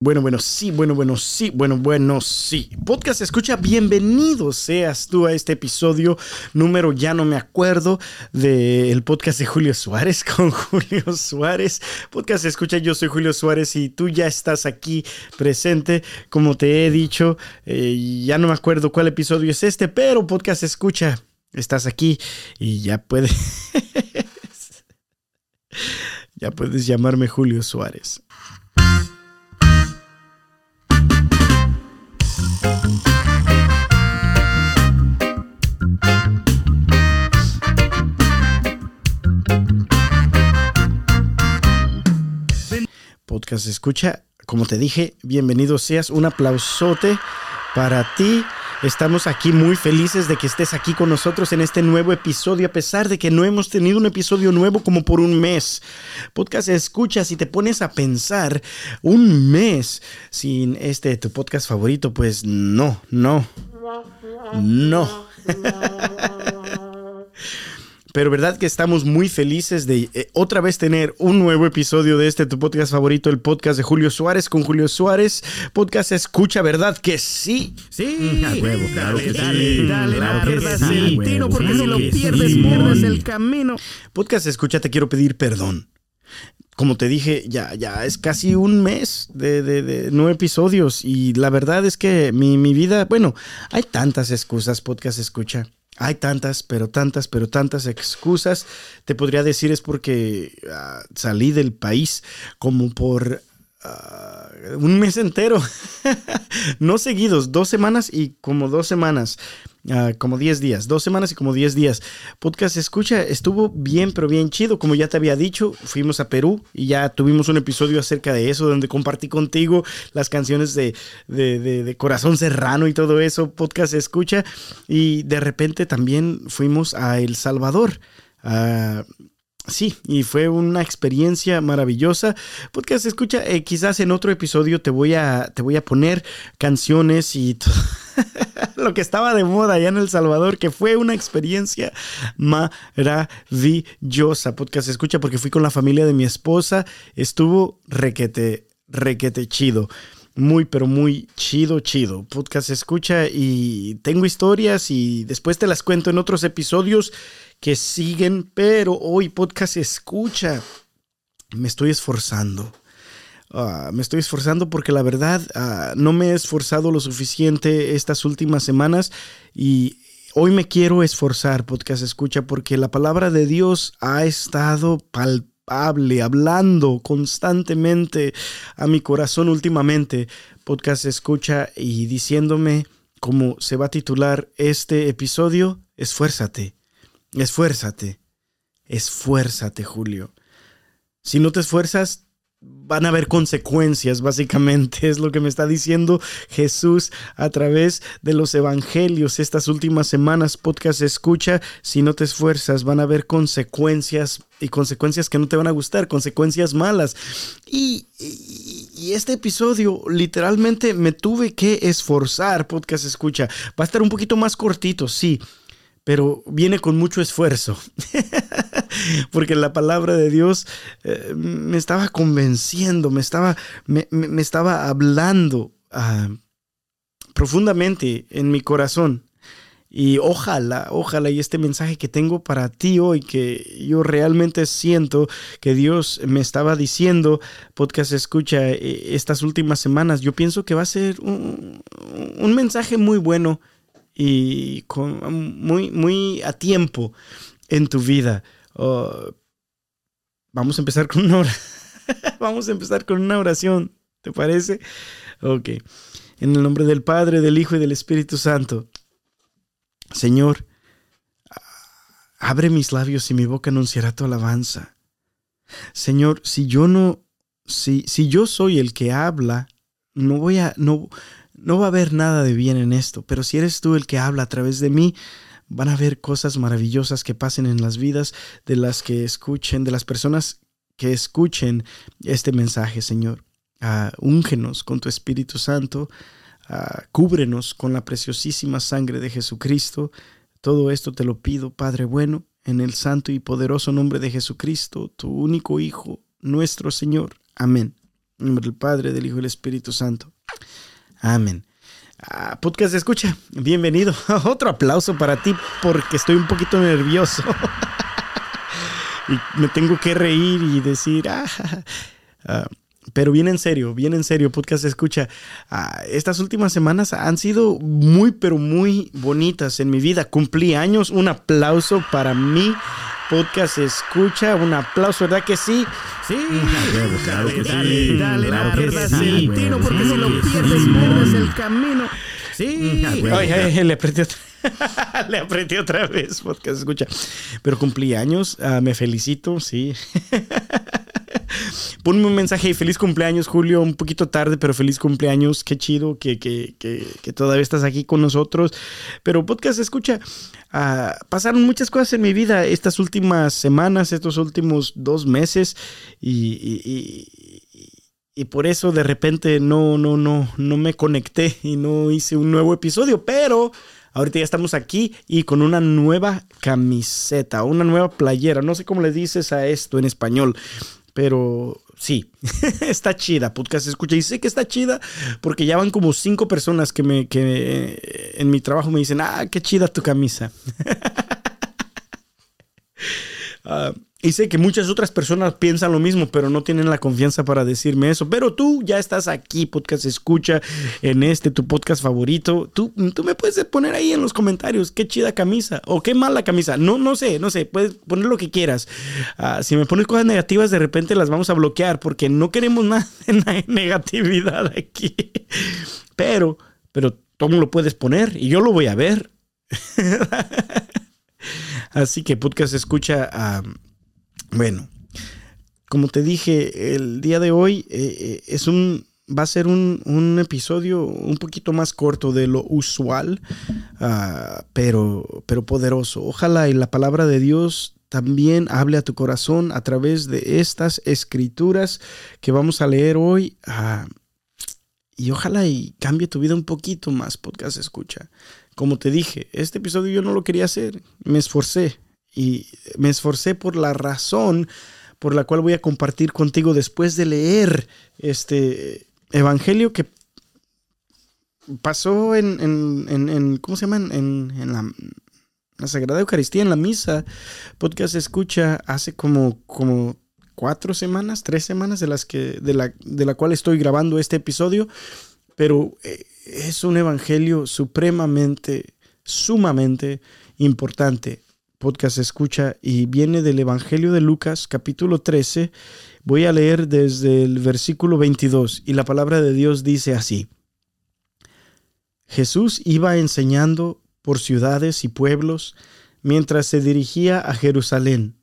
Bueno, bueno, sí, bueno, bueno, sí, bueno, bueno, sí. Podcast escucha, bienvenido seas tú a este episodio número, ya no me acuerdo, del podcast de Julio Suárez con Julio Suárez. Podcast escucha, yo soy Julio Suárez y tú ya estás aquí presente. Como te he dicho, eh, ya no me acuerdo cuál episodio es este, pero podcast escucha, estás aquí y ya puedes... ya puedes llamarme Julio Suárez. Podcast escucha, como te dije, bienvenido seas, un aplausote para ti. Estamos aquí muy felices de que estés aquí con nosotros en este nuevo episodio, a pesar de que no hemos tenido un episodio nuevo como por un mes. Podcast escucha, si te pones a pensar un mes sin este tu podcast favorito, pues no, no, no. Pero verdad que estamos muy felices de eh, otra vez tener un nuevo episodio de este tu podcast favorito, el podcast de Julio Suárez con Julio Suárez. Podcast escucha, ¿verdad que sí? Sí, A huevo, claro que dale, sí. dale, Claro pierdas sí, el tiro porque claro si lo pierdes, sí, pierdes el camino. Podcast escucha, te quiero pedir perdón. Como te dije, ya, ya es casi un mes de, de, de nueve episodios y la verdad es que mi, mi vida, bueno, hay tantas excusas, podcast escucha. Hay tantas, pero tantas, pero tantas excusas. Te podría decir es porque ah, salí del país como por ah, un mes entero. no seguidos, dos semanas y como dos semanas. Ah, como 10 días, dos semanas y como 10 días. Podcast escucha, estuvo bien, pero bien chido. Como ya te había dicho, fuimos a Perú y ya tuvimos un episodio acerca de eso, donde compartí contigo las canciones de, de, Corazón Serrano y todo eso. Podcast escucha. Y de repente también fuimos a El Salvador. Ah, Sí, y fue una experiencia maravillosa. Podcast escucha, eh, quizás en otro episodio te voy a, te voy a poner canciones y lo que estaba de moda allá en El Salvador, que fue una experiencia maravillosa. Podcast escucha, porque fui con la familia de mi esposa, estuvo requete, requete chido. Muy, pero muy chido, chido. Podcast escucha y tengo historias y después te las cuento en otros episodios que siguen, pero hoy podcast escucha. Me estoy esforzando. Ah, me estoy esforzando porque la verdad ah, no me he esforzado lo suficiente estas últimas semanas y hoy me quiero esforzar, podcast escucha, porque la palabra de Dios ha estado palpable, hablando constantemente a mi corazón últimamente, podcast escucha y diciéndome como se va a titular este episodio, esfuérzate, esfuérzate, esfuérzate, Julio. Si no te esfuerzas, van a haber consecuencias, básicamente, es lo que me está diciendo Jesús a través de los evangelios. Estas últimas semanas, podcast escucha, si no te esfuerzas, van a haber consecuencias y consecuencias que no te van a gustar, consecuencias malas. Y, y- este episodio literalmente me tuve que esforzar, podcast escucha. Va a estar un poquito más cortito, sí, pero viene con mucho esfuerzo. Porque la palabra de Dios eh, me estaba convenciendo, me estaba, me, me- estaba hablando ah, profundamente en mi corazón. Y ojalá, ojalá, y este mensaje que tengo para ti hoy, que yo realmente siento que Dios me estaba diciendo, podcast escucha, eh, estas últimas semanas, yo pienso que va a ser un, un mensaje muy bueno y con, muy, muy a tiempo en tu vida. Oh, vamos a empezar con una vamos a empezar con una oración. ¿Te parece? Ok. En el nombre del Padre, del Hijo y del Espíritu Santo. Señor, abre mis labios y mi boca anunciará tu alabanza. Señor, si yo no, si, si yo soy el que habla, no voy a, no, no va a haber nada de bien en esto, pero si eres tú el que habla a través de mí, van a haber cosas maravillosas que pasen en las vidas de las que escuchen, de las personas que escuchen este mensaje, Señor. Ah, úngenos con tu Espíritu Santo, ah, cúbrenos con la preciosísima sangre de Jesucristo. Todo esto te lo pido, Padre bueno, en el santo y poderoso nombre de Jesucristo, tu único Hijo, nuestro Señor. Amén En nombre del Padre, del Hijo y del Espíritu Santo. Amén. Ah, podcast escucha, bienvenido. Otro aplauso para ti porque estoy un poquito nervioso. y me tengo que reír y decir, ah, ah, pero bien en serio, bien en serio, podcast escucha. Ah, estas últimas semanas han sido muy, pero muy bonitas en mi vida. Cumplí años, un aplauso para mí. Podcast escucha, un aplauso, ¿verdad que sí? Sí, dale, dale, dale, dale, el tiro porque si lo pierdes, pierdes el camino. Sí. Ay, ay, le apreté otra, le apreté otra vez, podcast escucha. Pero cumplí años, ah, me felicito, sí. Ponme un mensaje feliz cumpleaños, Julio. Un poquito tarde, pero feliz cumpleaños. Qué chido que, que, que, todavía estás aquí con nosotros. Pero podcast, escucha. Uh, pasaron muchas cosas en mi vida estas últimas semanas, estos últimos dos meses. Y, y, y, y, por eso de repente no, no, no, no me conecté y no hice un nuevo episodio. Pero ahorita ya estamos aquí y con una nueva camiseta, una nueva playera. No sé cómo le dices a esto en español. Pero sí, está chida, podcast escucha. Y sé que está chida porque ya van como cinco personas que, me, que en mi trabajo me dicen, ah, qué chida tu camisa. uh, y sé que muchas otras personas piensan lo mismo, pero no tienen la confianza para decirme eso. Pero tú ya estás aquí, podcast escucha, en este tu podcast favorito. Tú, tú me puedes poner ahí en los comentarios qué chida camisa o qué mala camisa. No, no sé, no sé, puedes poner lo que quieras. Uh, si me pones cosas negativas, de repente las vamos a bloquear porque no queremos nada de negatividad aquí. Pero, pero tú lo puedes poner y yo lo voy a ver. Así que podcast escucha. Uh, bueno, como te dije, el día de hoy eh, es un, va a ser un, un, episodio un poquito más corto de lo usual, uh, pero, pero poderoso. Ojalá y la palabra de Dios también hable a tu corazón a través de estas escrituras que vamos a leer hoy. Uh, y ojalá y cambie tu vida un poquito más, podcast escucha. Como te dije, este episodio yo no lo quería hacer, me esforcé, y me esforcé por la razón por la cual voy a compartir contigo después de leer este evangelio que pasó en, en, en, ¿cómo se llama? En, la, la, Sagrada Eucaristía, en la misa. Podcast escucha hace como, como cuatro semanas, tres semanas de las que, de la, de la cual estoy grabando este episodio. Pero eh, es un evangelio supremamente, sumamente importante podcast escucha y viene del Evangelio de Lucas capítulo 13. Voy a leer desde el versículo 22 y la palabra de Dios dice así. Jesús iba enseñando por ciudades y pueblos mientras se dirigía a Jerusalén.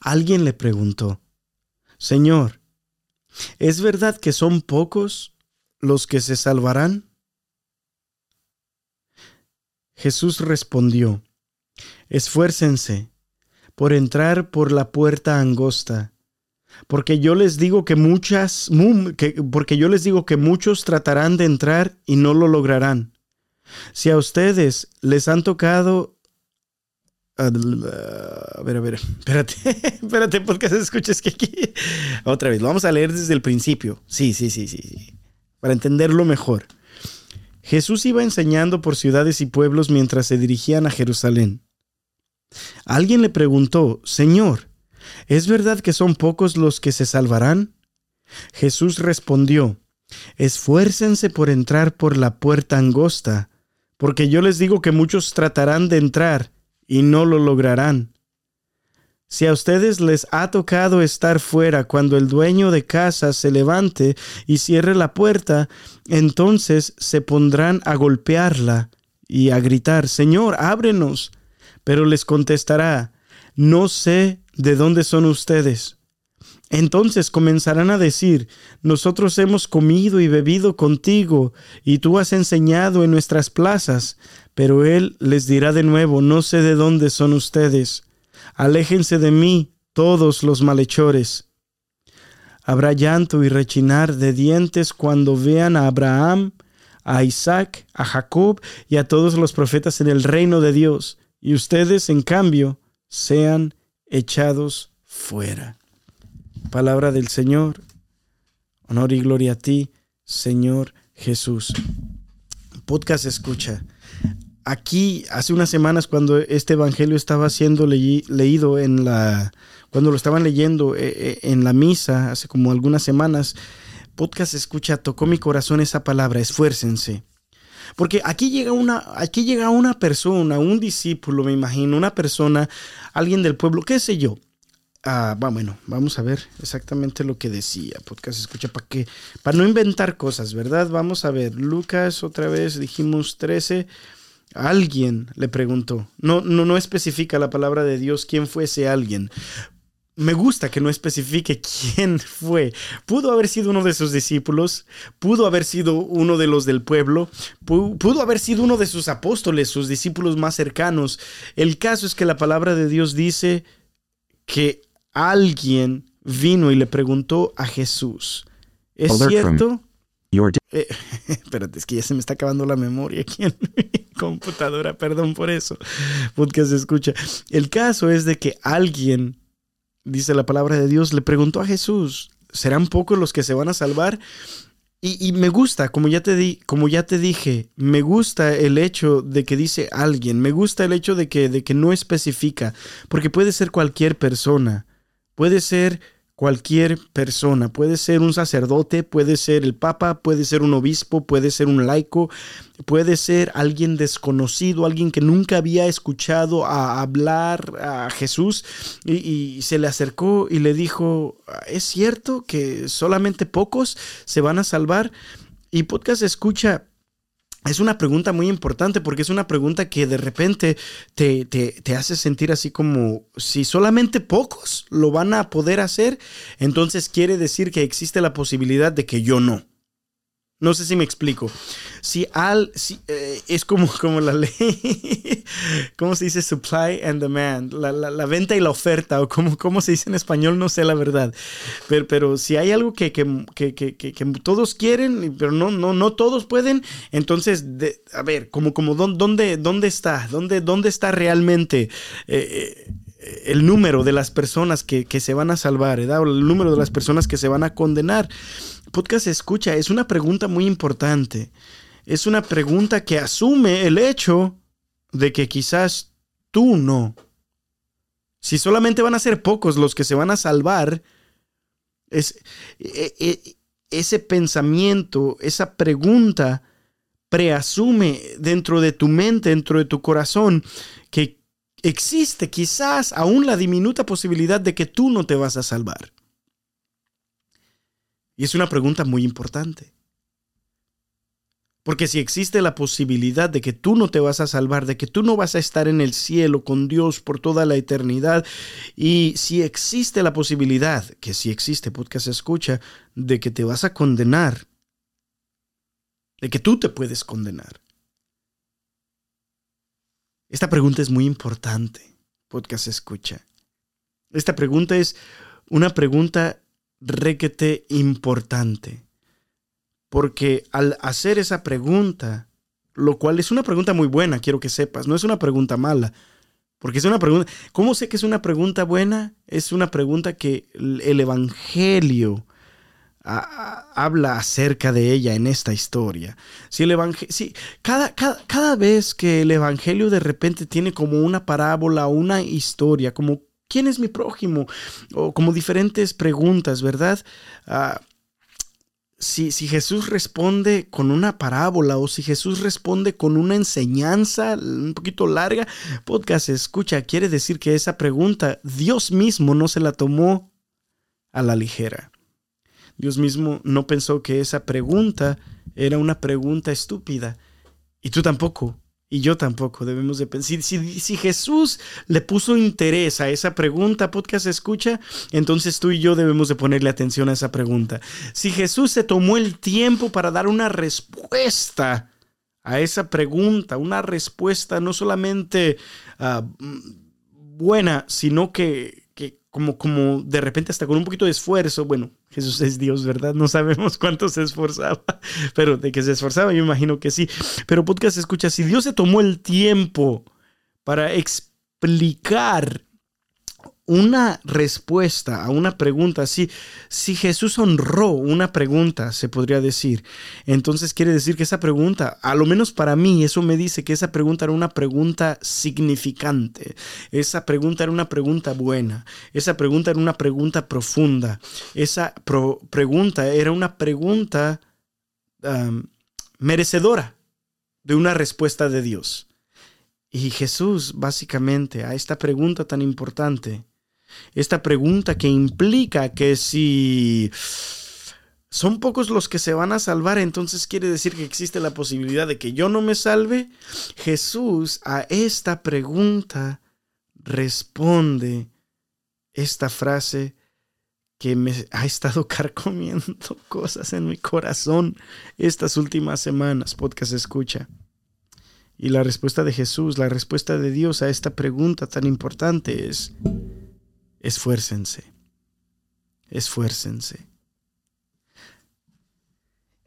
Alguien le preguntó, Señor, ¿es verdad que son pocos los que se salvarán? Jesús respondió, Esfuércense por entrar por la puerta angosta, porque yo les digo que muchas, porque yo les digo que muchos tratarán de entrar y no lo lograrán. Si a ustedes les han tocado a ver, a ver, espérate, espérate, porque se escucha que aquí. Otra vez, lo vamos a leer desde el principio. Sí, sí, sí, sí, sí. Para entenderlo mejor. Jesús iba enseñando por ciudades y pueblos mientras se dirigían a Jerusalén. Alguien le preguntó, Señor, ¿es verdad que son pocos los que se salvarán? Jesús respondió, Esfuércense por entrar por la puerta angosta, porque yo les digo que muchos tratarán de entrar y no lo lograrán. Si a ustedes les ha tocado estar fuera cuando el dueño de casa se levante y cierre la puerta, entonces se pondrán a golpearla y a gritar, Señor, ábrenos. Pero les contestará, no sé de dónde son ustedes. Entonces comenzarán a decir, nosotros hemos comido y bebido contigo, y tú has enseñado en nuestras plazas. Pero él les dirá de nuevo, no sé de dónde son ustedes Aléjense de mí todos los malhechores. Habrá llanto y rechinar de dientes cuando vean a Abraham, a Isaac, a Jacob y a todos los profetas en el reino de Dios, y ustedes, en cambio, sean echados fuera. Palabra del Señor. Honor y gloria a ti, Señor Jesús. Podcast escucha. Aquí, hace unas semanas, cuando este evangelio estaba siendo leído en la. Cuando lo estaban leyendo eh, eh, en la misa, hace como algunas semanas, podcast escucha, tocó mi corazón esa palabra, esfuércense. Porque aquí llega una, aquí llega una persona, un discípulo, me imagino, una persona, alguien del pueblo, qué sé yo, Ah, bueno, vamos a ver exactamente lo que decía. Podcast escucha para que para no inventar cosas, ¿verdad? Vamos a ver. Lucas otra vez dijimos 13. Alguien le preguntó. No, no, no especifica la palabra de Dios quién fue ese alguien. Me gusta que no especifique quién fue. Pudo haber sido uno de sus discípulos, pudo haber sido uno de los del pueblo, pudo haber sido uno de sus apóstoles, sus discípulos más cercanos. El caso es que la palabra de Dios dice que alguien vino y le preguntó a Jesús, ¿es cierto? Eh, espérate, es que ya se me está acabando la memoria aquí en mi computadora, perdón por eso, se escucha. El caso es de que alguien, dice la palabra de Dios, le preguntó a Jesús, ¿serán pocos los que se van a salvar? Y, me gusta, como ya, te di, como ya te dije, me gusta el hecho de que dice alguien, me gusta el hecho de que, de que no especifica, porque puede ser cualquier persona. Puede ser cualquier persona, puede ser un sacerdote, puede ser el papa, puede ser un obispo, puede ser un laico, puede ser alguien desconocido, alguien que nunca había escuchado a hablar a Jesús y, se le acercó y le dijo, ¿es cierto que solamente pocos se van a salvar? Y podcast escucha es una pregunta muy importante porque es una pregunta que de repente te, te, hace sentir así como si solamente pocos lo van a poder hacer, entonces quiere decir que existe la posibilidad de que yo no. No sé si me explico. Si al, si, eh, es como, como la ley, ¿cómo se dice? Supply and demand, la, la, venta y la oferta, o como, cómo se dice en español, no sé la verdad. Pero, pero si hay algo que, que, que, que todos quieren, pero no, no, no todos pueden, entonces, de, a ver, como, como dónde, dónde está, dónde, dónde está realmente eh, eh, el número de las personas que, que se van a salvar, ¿verdad? el número de las personas que se van a condenar podcast escucha es una pregunta muy importante. Es una pregunta que asume el hecho de que quizás tú no. Si solamente van a ser pocos los que se van a salvar, es, e, e, ese pensamiento, esa pregunta preasume dentro de tu mente, dentro de tu corazón, que existe quizás aún la diminuta posibilidad de que tú no te vas a salvar. Y es una pregunta muy importante. Porque si existe la posibilidad de que tú no te vas a salvar, de que tú no vas a estar en el cielo con Dios por toda la eternidad, y si existe la posibilidad, que si existe podcast escucha, de que te vas a condenar, de que tú te puedes condenar. Esta pregunta es muy importante, podcast escucha. Esta pregunta es una pregunta requete importante. Porque al hacer esa pregunta, lo cual es una pregunta muy buena, quiero que sepas, no es una pregunta mala. Porque es una pregunta, ¿cómo sé que es una pregunta buena? Es una pregunta que el Evangelio habla acerca de ella en esta historia. Si el evangelio, si, cada, cada, cada vez que el Evangelio de repente tiene como una parábola, una historia, como ¿Quién es mi prójimo? O como diferentes preguntas, ¿verdad? Ah, si, si, Jesús responde con una parábola o si Jesús responde con una enseñanza un poquito larga, podcast escucha, quiere decir que esa pregunta Dios mismo no se la tomó a la ligera. Dios mismo no pensó que esa pregunta era una pregunta estúpida. Y tú tampoco. Y yo tampoco debemos de pensar. Si, si, Jesús le puso interés a esa pregunta, podcast escucha, entonces tú y yo debemos de ponerle atención a esa pregunta. Si Jesús se tomó el tiempo para dar una respuesta a esa pregunta, una respuesta no solamente ah, buena, sino que como, como de repente hasta con un poquito de esfuerzo, bueno, Jesús es Dios, ¿verdad? No sabemos cuánto se esforzaba, pero de que se esforzaba yo imagino que sí. Pero podcast escucha, si Dios se tomó el tiempo para explicar una respuesta a una pregunta, si, si Jesús honró una pregunta, se podría decir, entonces quiere decir que esa pregunta, a lo menos para mí, eso me dice que esa pregunta era una pregunta significante, esa pregunta era una pregunta buena, esa pregunta era una pregunta profunda, esa pregunta era una pregunta merecedora de una respuesta de Dios. Y Jesús, básicamente, a esta pregunta tan importante, esta pregunta que implica que si son pocos los que se van a salvar, entonces quiere decir que existe la posibilidad de que yo no me salve. Jesús a esta pregunta responde esta frase que me ha estado carcomiendo cosas en mi corazón estas últimas semanas, podcast escucha. Y la respuesta de Jesús, la respuesta de Dios a esta pregunta tan importante es, esfuércense, esfuércense.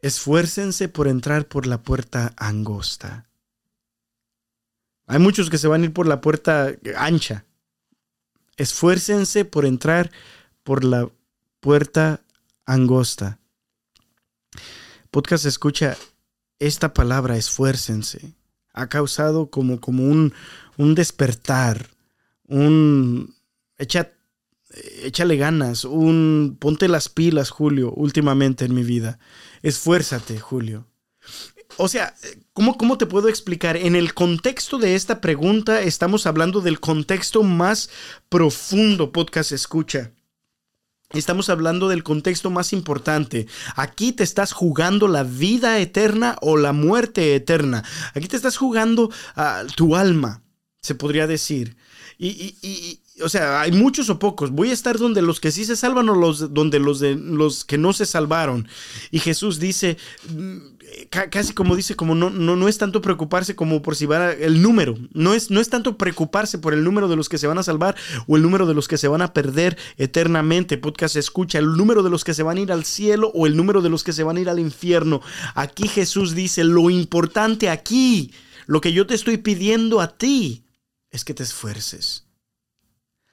Esfuércense por entrar por la puerta angosta. Hay muchos que se van a ir por la puerta ancha. Esfuércense por entrar por la puerta angosta. Podcast escucha esta palabra, esfuércense. Ha causado como, como un, un despertar, un echa, échale ganas, un ponte las pilas, Julio, últimamente en mi vida. Esfuérzate, Julio. O sea, ¿cómo, ¿cómo, te puedo explicar? En el contexto de esta pregunta estamos hablando del contexto más profundo, podcast escucha. Estamos hablando del contexto más importante. Aquí te estás jugando la vida eterna o la muerte eterna. Aquí te estás jugando a tu alma, se podría decir. Y, o sea, hay muchos o pocos. Voy a estar donde los que sí se salvan o los, donde los, de, los que no se salvaron. Y Jesús dice, mm, casi como dice, como no, no, no es tanto preocuparse como por si va el número. No es, no es tanto preocuparse por el número de los que se van a salvar o el número de los que se van a perder eternamente. Podcast escucha, el número de los que se van a ir al cielo o el número de los que se van a ir al infierno. Aquí Jesús dice, lo importante aquí, lo que yo te estoy pidiendo a ti, es que te esfuerces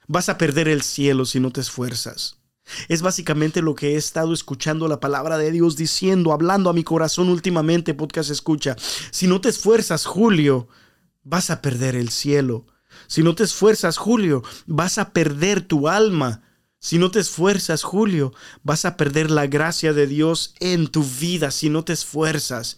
Vas a perder el cielo si no te esfuerzas. Es básicamente lo que he estado escuchando la palabra de Dios diciendo, hablando a mi corazón últimamente, podcast escucha. Si no te esfuerzas, Julio, vas a perder el cielo. Si no te esfuerzas, Julio, vas a perder tu alma. Si no te esfuerzas, Julio, vas a perder la gracia de Dios en tu vida si no te esfuerzas.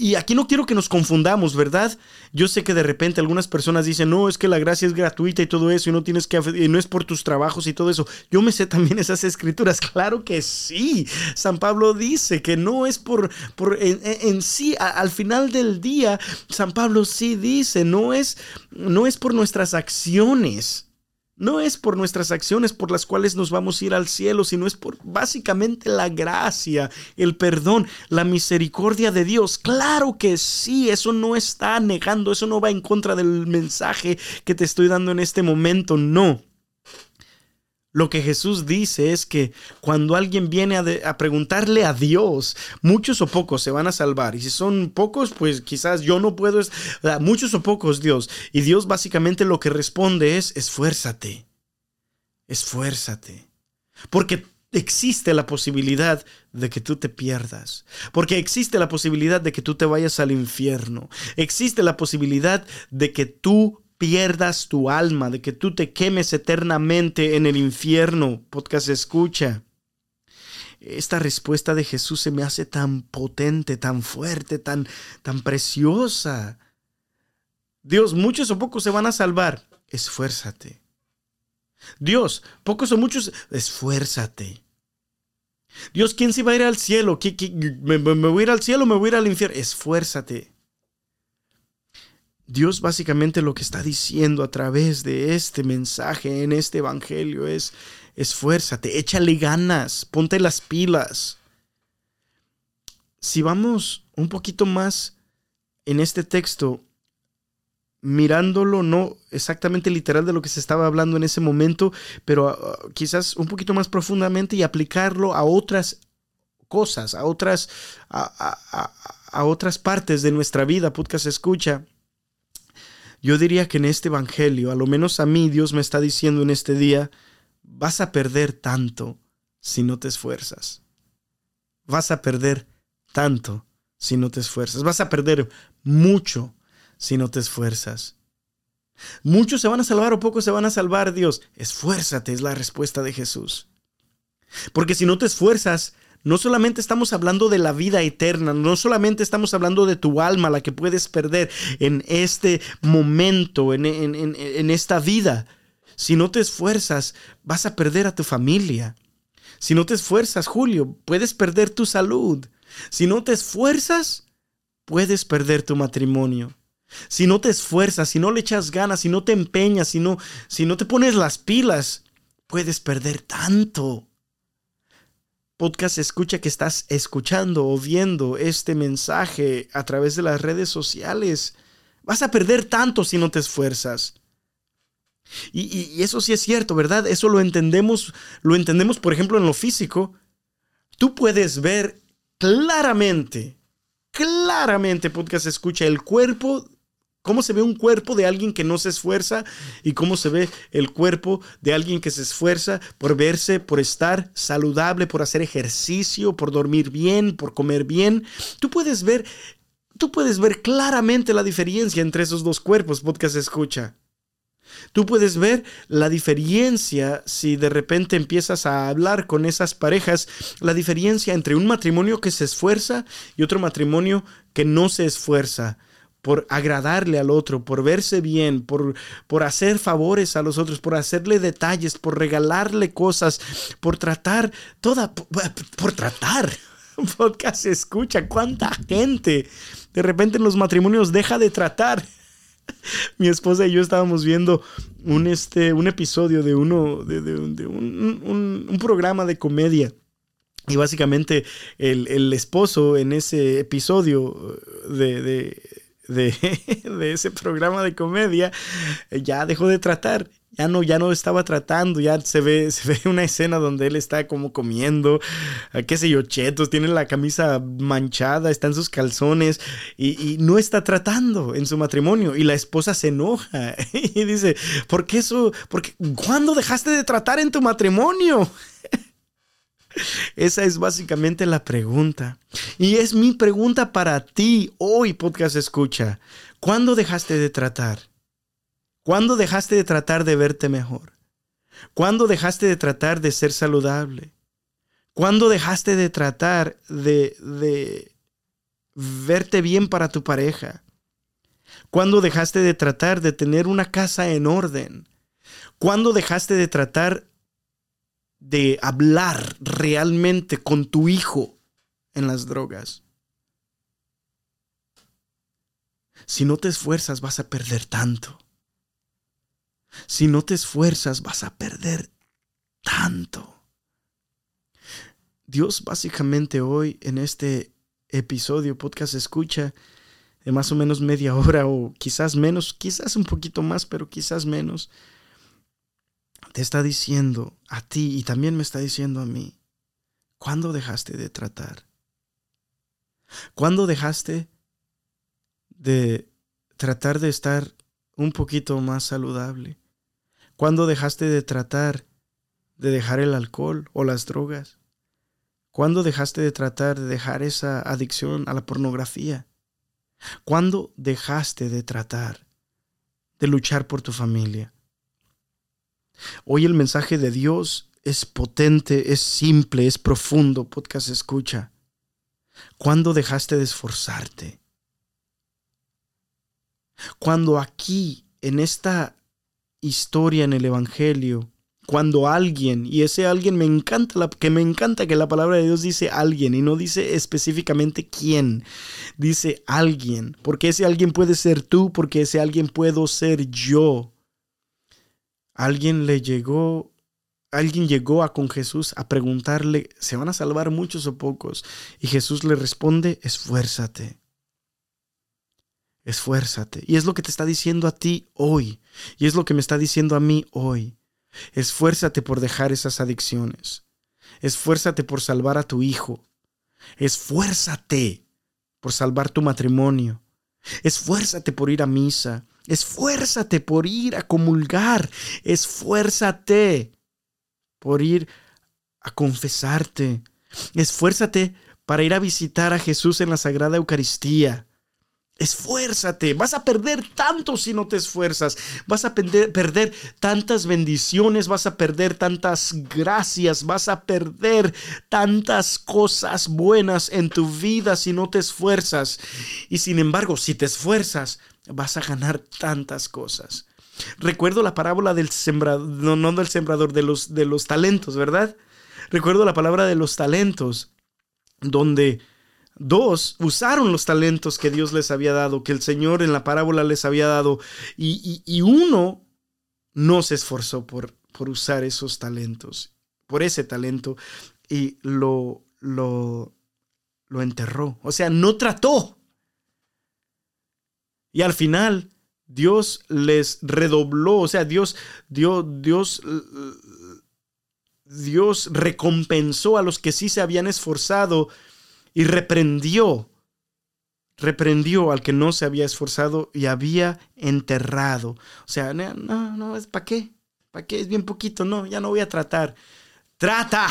Y aquí no quiero que nos confundamos, ¿verdad? Yo sé que de repente algunas personas dicen, no, es que la gracia es gratuita y todo eso, y no tienes que, no es por tus trabajos y todo eso. Yo me sé también esas escrituras, claro que sí. San Pablo dice que no es por, por en, sí, al final del día, San Pablo sí dice, no es, no es por nuestras acciones no es por nuestras acciones por las cuales nos vamos a ir al cielo, sino es por básicamente la gracia, el perdón, la misericordia de Dios. Claro que sí, eso no está negando, eso no va en contra del mensaje que te estoy dando en este momento, no. Lo que Jesús dice es que cuando alguien viene a, preguntarle a Dios, muchos o pocos se van a salvar. Y si son pocos, pues quizás yo no puedo. Muchos o pocos, Dios. Y Dios básicamente lo que responde es, esfuérzate. Esfuérzate. Porque existe la posibilidad de que tú te pierdas, porque existe la posibilidad de que tú te vayas al infierno, existe la posibilidad de que tú pierdas tu alma, de que tú te quemes eternamente en el infierno. Podcast escucha. Esta respuesta de Jesús se me hace tan potente, tan fuerte, tan, tan preciosa. Dios, muchos o pocos se van a salvar. Esfuérzate. Dios, pocos o muchos, esfuérzate. Dios, ¿quién se va a ir al cielo? ¿Me, me voy a ir al cielo o me voy a ir al infierno? Esfuérzate. Dios básicamente lo que está diciendo a través de este mensaje en este evangelio es esfuérzate, échale ganas, ponte las pilas. Si vamos un poquito más en este texto, mirándolo no exactamente literal de lo que se estaba hablando en ese momento, pero ah, quizás un poquito más profundamente y aplicarlo a otras cosas, a otras, a, a otras partes de nuestra vida, podcast escucha yo diría que en este Evangelio, a lo menos a mí, Dios me está diciendo en este día, vas a perder tanto si no te esfuerzas. Vas a perder tanto si no te esfuerzas. Vas a perder mucho si no te esfuerzas. Muchos se van a salvar o pocos se van a salvar, Dios. Esfuérzate, es la respuesta de Jesús. Porque si no te esfuerzas, no solamente estamos hablando de la vida eterna, no solamente estamos hablando de tu alma, la que puedes perder en este momento, en, en, esta vida. Si no te esfuerzas, vas a perder a tu familia. Si no te esfuerzas, Julio, puedes perder tu salud. Si no te esfuerzas, puedes perder tu matrimonio. Si no te esfuerzas, si no le echas ganas, si no te empeñas, si no, si no te pones las pilas, puedes perder tanto. Podcast escucha que estás escuchando o viendo este mensaje a través de las redes sociales. Vas a perder tanto si no te esfuerzas. Y, y, eso sí es cierto, ¿verdad? Eso lo entendemos, lo entendemos, por ejemplo, en lo físico. Tú puedes ver claramente, claramente, podcast escucha, el cuerpo cómo se ve un cuerpo de alguien que no se esfuerza y cómo se ve el cuerpo de alguien que se esfuerza por verse, por estar saludable, por hacer ejercicio, por dormir bien, por comer bien. Tú puedes ver, tú puedes ver claramente la diferencia entre esos dos cuerpos, podcast escucha. Tú puedes ver la diferencia si de repente empiezas a hablar con esas parejas, la diferencia entre un matrimonio que se esfuerza y otro matrimonio que no se esfuerza por agradarle al otro, por verse bien, por, por hacer favores a los otros, por hacerle detalles, por regalarle cosas, por tratar, toda, por, tratar. Podcast se escucha, cuánta gente de repente en los matrimonios deja de tratar. Mi esposa y yo estábamos viendo un, este, un episodio de uno, de, un, un programa de comedia. Y básicamente el, el, esposo en ese episodio de, de, ese programa de comedia eh, ya dejó de tratar. Ya no, ya no estaba tratando, ya se ve, se ve una escena donde él está como comiendo, eh, qué sé yo, chetos, tiene la camisa manchada, está en sus calzones y, no está tratando en su matrimonio. Y la esposa se enoja y dice, ¿por qué eso? Porque, ¿Cuándo dejaste de tratar en tu matrimonio? Esa es básicamente la pregunta. Y es mi pregunta para ti hoy, podcast escucha. ¿Cuándo dejaste de tratar? ¿Cuándo dejaste de tratar de verte mejor? ¿Cuándo dejaste de tratar de ser saludable? ¿Cuándo dejaste de tratar de, de verte bien para tu pareja? ¿Cuándo dejaste de tratar de tener una casa en orden? ¿Cuándo dejaste de tratar de hablar realmente con tu hijo en las drogas. Si no te esfuerzas vas a perder tanto. Si no te esfuerzas vas a perder tanto. Dios básicamente hoy en este episodio, podcast escucha de más o menos media hora o quizás menos, quizás un poquito más, pero quizás menos te está diciendo a ti y también me está diciendo a mí, ¿cuándo dejaste de tratar? ¿Cuándo dejaste de tratar de estar un poquito más saludable? ¿Cuándo dejaste de tratar de dejar el alcohol o las drogas? ¿Cuándo dejaste de tratar de dejar esa adicción a la pornografía? ¿Cuándo dejaste de tratar de luchar por tu familia? Hoy el mensaje de Dios es potente, es simple, es profundo. Podcast escucha. ¿Cuándo dejaste de esforzarte? Cuando aquí, en esta historia en el Evangelio, cuando alguien, y ese alguien me encanta, que me encanta que la palabra de Dios dice alguien y no dice específicamente quién, dice alguien, porque ese alguien puede ser tú, porque ese alguien puedo ser yo. Alguien le llegó, alguien llegó a con Jesús a preguntarle, ¿se van a salvar muchos o pocos? Y Jesús le responde, esfuérzate. Esfuérzate. Y es lo que te está diciendo a ti hoy. Y es lo que me está diciendo a mí hoy. Esfuérzate por dejar esas adicciones. Esfuérzate por salvar a tu hijo. Esfuérzate por salvar tu matrimonio. Esfuérzate por ir a misa. Esfuérzate por ir a comulgar. Esfuérzate por ir a confesarte. Esfuérzate para ir a visitar a Jesús en la Sagrada Eucaristía. Esfuérzate, vas a perder tanto si no te esfuerzas, vas a perder, perder, tantas bendiciones, vas a perder tantas gracias, vas a perder tantas cosas buenas en tu vida si no te esfuerzas. Y sin embargo, si te esfuerzas, vas a ganar tantas cosas. Recuerdo la parábola del sembrador, no, no del sembrador, de los, de los talentos, ¿verdad? Recuerdo la palabra de los talentos, donde Dos, usaron los talentos que Dios les había dado, que el Señor en la parábola les había dado. Y, uno no se esforzó por, por, usar esos talentos, por ese talento, y lo, lo, lo enterró. O sea, no trató. Y al final, Dios les redobló, o sea, Dios, Dios, Dios, Dios recompensó a los que sí se habían esforzado y reprendió, reprendió al que no se había esforzado y había enterrado. O sea, no, no, es para qué, para qué, es bien poquito, no, ya no voy a tratar. Trata.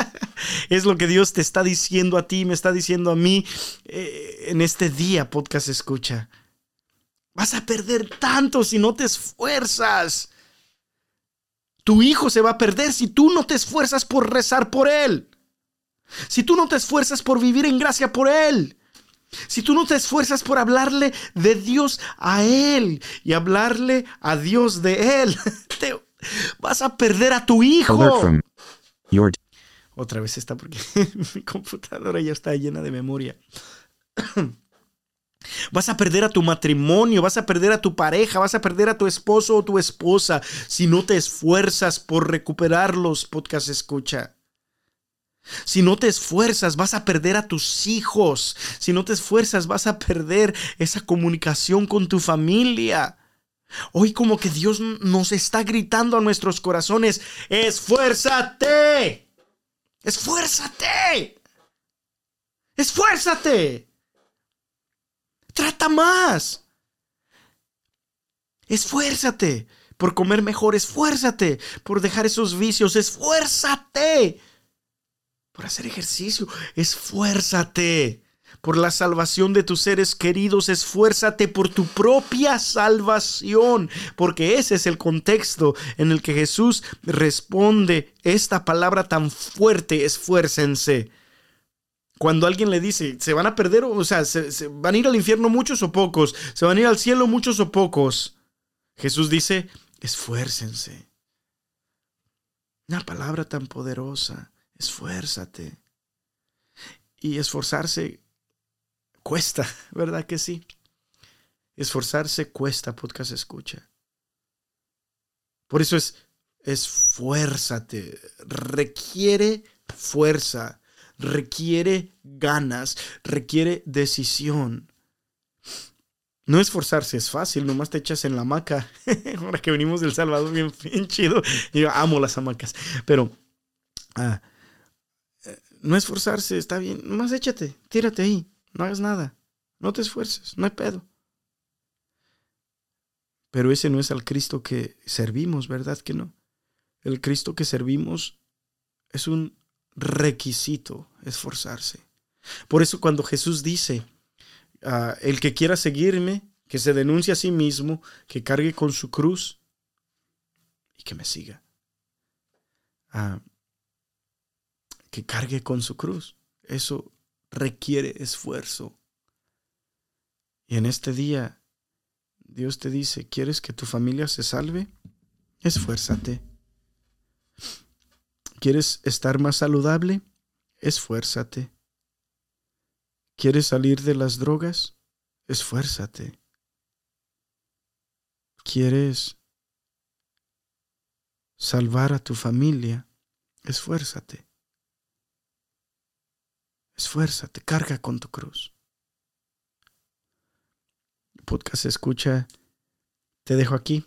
es lo que Dios te está diciendo a ti, me está diciendo a mí eh, en este día, podcast escucha. Vas a perder tanto si no te esfuerzas. Tu hijo se va a perder si tú no te esfuerzas por rezar por él. Si tú no te esfuerzas por vivir en gracia por Él. Si tú no te esfuerzas por hablarle de Dios a Él y hablarle a Dios de Él, te vas a perder a tu hijo. Otra vez está porque mi computadora ya está llena de memoria. Vas a perder a tu matrimonio, vas a perder a tu pareja, vas a perder a tu esposo o tu esposa si no te esfuerzas por recuperarlos, podcast escucha. Si no te esfuerzas, vas a perder a tus hijos. Si no te esfuerzas, vas a perder esa comunicación con tu familia. Hoy como que Dios nos está gritando a nuestros corazones, esfuérzate. Esfuérzate. Esfuérzate. Trata más. Esfuérzate por comer mejor, esfuérzate por dejar esos vicios, esfuérzate por hacer ejercicio. Esfuérzate por la salvación de tus seres queridos, esfuérzate por tu propia salvación, porque ese es el contexto en el que Jesús responde esta palabra tan fuerte, esfuércense. Cuando alguien le dice, se van a perder, o sea, se, van a ir al infierno muchos o pocos, se van a ir al cielo muchos o pocos, Jesús dice, esfuércense. Una palabra tan poderosa esfuérzate. Y esforzarse cuesta, ¿verdad que sí? Esforzarse cuesta, podcast escucha. Por eso es esfuérzate, requiere fuerza, requiere ganas, requiere decisión. No esforzarse es fácil, nomás te echas en la hamaca. Ahora que venimos del Salvador, bien, chido. Yo amo las hamacas. Pero ah, no esforzarse, está bien. Nomás échate, tírate ahí. No hagas nada. No te esfuerces, no hay pedo. Pero ese no es al Cristo que servimos, ¿verdad que no? El Cristo que servimos es un requisito esforzarse. Por eso cuando Jesús dice, ah, el que quiera seguirme, que se denuncie a sí mismo, que cargue con su cruz y que me siga. Ah, que cargue con su cruz. Eso requiere esfuerzo. Y en este día, Dios te dice, ¿quieres que tu familia se salve? Esfuérzate. ¿Quieres estar más saludable? Esfuérzate. ¿Quieres salir de las drogas? Esfuérzate. ¿Quieres salvar a tu familia? Esfuérzate. Esfuérzate, carga con tu cruz. podcast escucha, te dejo aquí.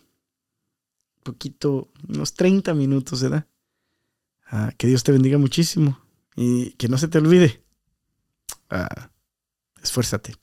Un poquito, unos 30 minutos, ¿verdad? Ah, que Dios te bendiga muchísimo y que no se te olvide. Ah, esfuérzate.